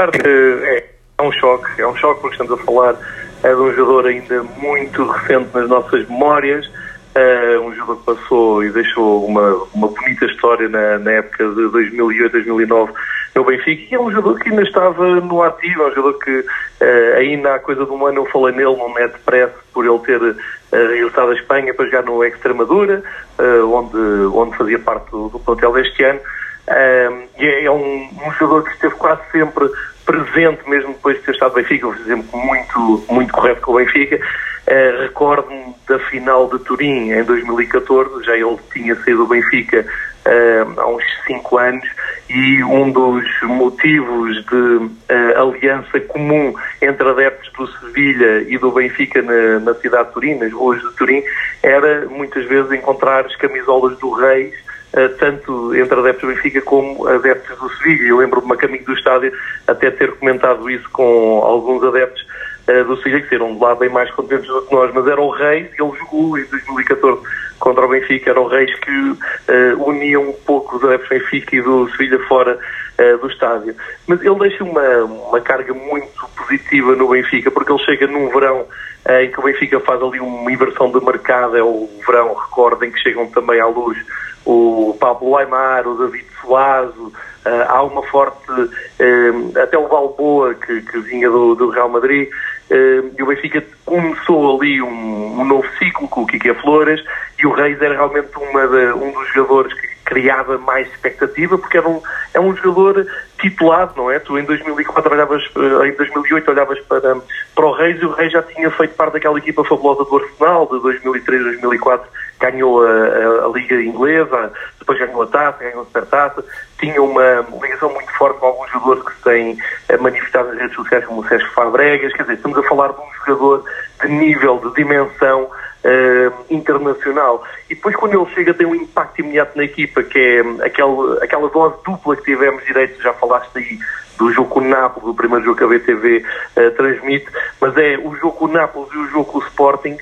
É, é um choque, é um choque porque estamos a falar é de um jogador ainda muito recente nas nossas memórias, é um jogador que passou e deixou uma, uma bonita história na, na época de 2008, 2009 no Benfica e é um jogador que ainda estava no ativo, é um jogador que uh, ainda há coisa de um ano eu falei nele no Net Press por ele ter uh, regressado à Espanha para jogar no Extremadura, uh, onde, onde fazia parte do, do plantel deste ano. e é, é um, um, jogador que esteve quase sempre presente, mesmo depois de ter estado no Benfica, um exemplo muito, muito correto com o Benfica. Uh, Recordo-me da final de Turim em 2014, já ele tinha saído do Benfica uh, há uns 5 anos e um dos motivos de uh, aliança comum entre adeptos do Sevilha e do Benfica na, na, cidade de Turim, nas ruas de Turim, era muitas vezes encontrar as camisolas do Reis, tanto entre adeptos do Benfica como adeptos do Sevilha. Eu lembro-me a caminho do estádio até ter comentado isso com alguns adeptos uh, do Sevilha, que serão de lá bem mais contentes do que nós, mas era o Reis ele jogou em 2014 contra o Benfica, eram reis que uh, uniam um pouco os adeptos do Benfica e do Sevilha fora uh, do estádio. Mas ele deixa uma, uma carga muito positiva no Benfica, porque ele chega num verão uh, em que o Benfica faz ali uma inversão de mercado, é o verão, recordem que chegam também à luz o Pablo Aymar, o David Suazo, há uma forte, até o Balboa, que, que vinha do, do Real Madrid, e o Benfica começou ali um, um novo ciclo com o Kike Flores e o Reis era realmente de, um dos jogadores que criava mais expectativa, porque era um, é um jogador titulado, não é? Tu em 2004 olhavas, eh, em 2008 olhavas para, para o Reis e o Reis já tinha feito parte daquela equipa fabulosa do Arsenal de 2003, 2004, ganhou a, a, a Liga Inglesa, depois ganhou a Taça, ganhou a Supertaça, tinha uma ligação muito forte com alguns jogadores que se têm eh, manifestado nas redes sociais, como o Sérgio Fabregas, quer dizer, estamos a falar de um jogador de nível, de dimensão uh, internacional. E depois, quando ele chega, tem um impacto imediato na equipa, que é aquela, aquela dose dupla que tivemos direito, já falaste aí do jogo com o Nápoles, o primeiro jogo que a BTV uh, eh, transmite, mas é o jogo com o Nápoles e o jogo com o Sporting,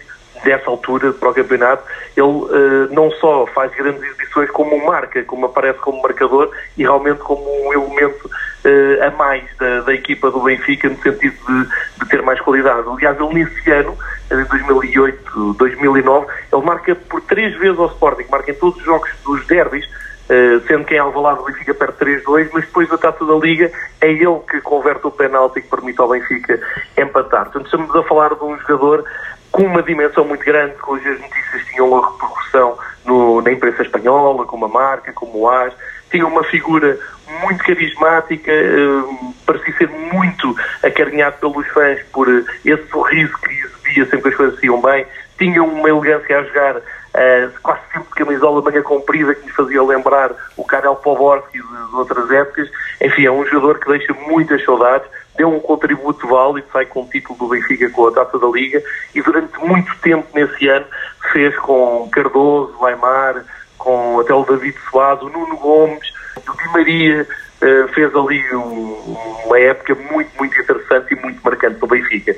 dessa altura para o campeonato, ele uh, não só faz grandes exibições como marca, como aparece como marcador e realmente como um elemento uh, a mais da, da, equipa do Benfica no sentido de, de, ter mais qualidade. Aliás, ele nesse ano, em 2008, 2009, ele marca por três vezes ao Sporting, marca em todos os jogos dos derbys, Uh, sendo que em Alvalade o Benfica perde 3-2, mas depois da taça da Liga é ele que converte o penalti que permite ao Benfica empatar. Portanto, estamos a falar de um jogador com uma dimensão muito grande, cujas notícias tinham uma repercussão no, na imprensa espanhola, como a marca, como o AS, tinha uma figura muito carismática, uh, parecia ser muito acarinhado pelos fãs por uh, esse sorriso que exibia sempre que as coisas iam bem, tinha uma elegância a jogar uh, quase sempre de camisola manhã comprida que me fazia lembrar o Karel Poborski de outras épocas. Enfim, é um jogador que deixa muitas saudades, deu um contributo válido, sai com o título do Benfica com a Taça da Liga e durante muito tempo nesse ano fez com Cardoso, Weimar, com até o David Soares, o Nuno Gomes, o Di Maria, uh, fez ali um, uma época muito, muito interessante e muito marcante no Benfica.